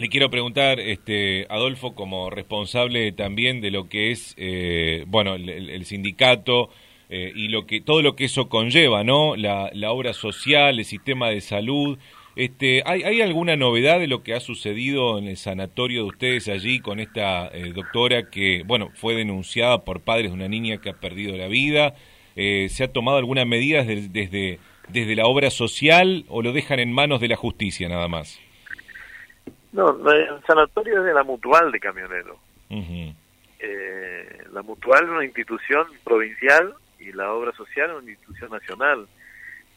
Le quiero preguntar, este, Adolfo, como responsable también de lo que es, eh, bueno, el, sindicato eh, y lo que todo lo que eso conlleva, ¿no? La, obra social, el sistema de salud. Este, ¿hay, ¿Hay alguna novedad de lo que ha sucedido en el sanatorio de ustedes allí con esta eh, doctora que, bueno, fue denunciada por padres de una niña que ha perdido la vida? ¿Se ha tomado alguna medida desde, desde la obra social o lo dejan en manos de la justicia nada más? No, el sanatorio es de la Mutual de Camioneros. eh, la Mutual es una institución provincial y la obra social es una institución nacional.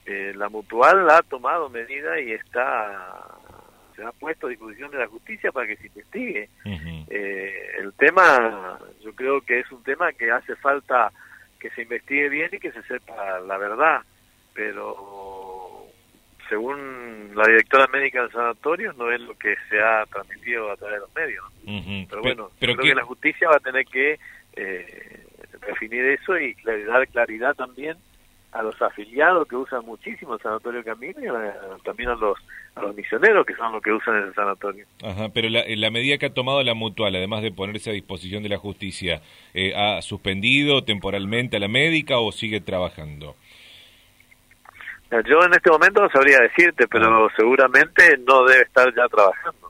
Eh, la Mutual ha tomado medidas y está se ha puesto a disposición de la justicia para que se investigue. eh, el tema, yo creo que es un tema que hace falta que se investigue bien y que se sepa la verdad, pero según la directora médica del sanatorio, no es lo que se ha transmitido a través de los medios. Pero bueno, creo que la justicia va a tener que eh, definir eso y dar claridad también a los afiliados que usan muchísimo el sanatorio Camino y también a los a los misioneros que son los que usan ese sanatorio. Ajá, pero la, la medida que ha tomado la mutual, además de ponerse a disposición de la justicia, eh, ¿ha suspendido temporalmente a la médica o sigue trabajando? Yo en este momento no sabría decirte, pero seguramente no debe estar ya trabajando.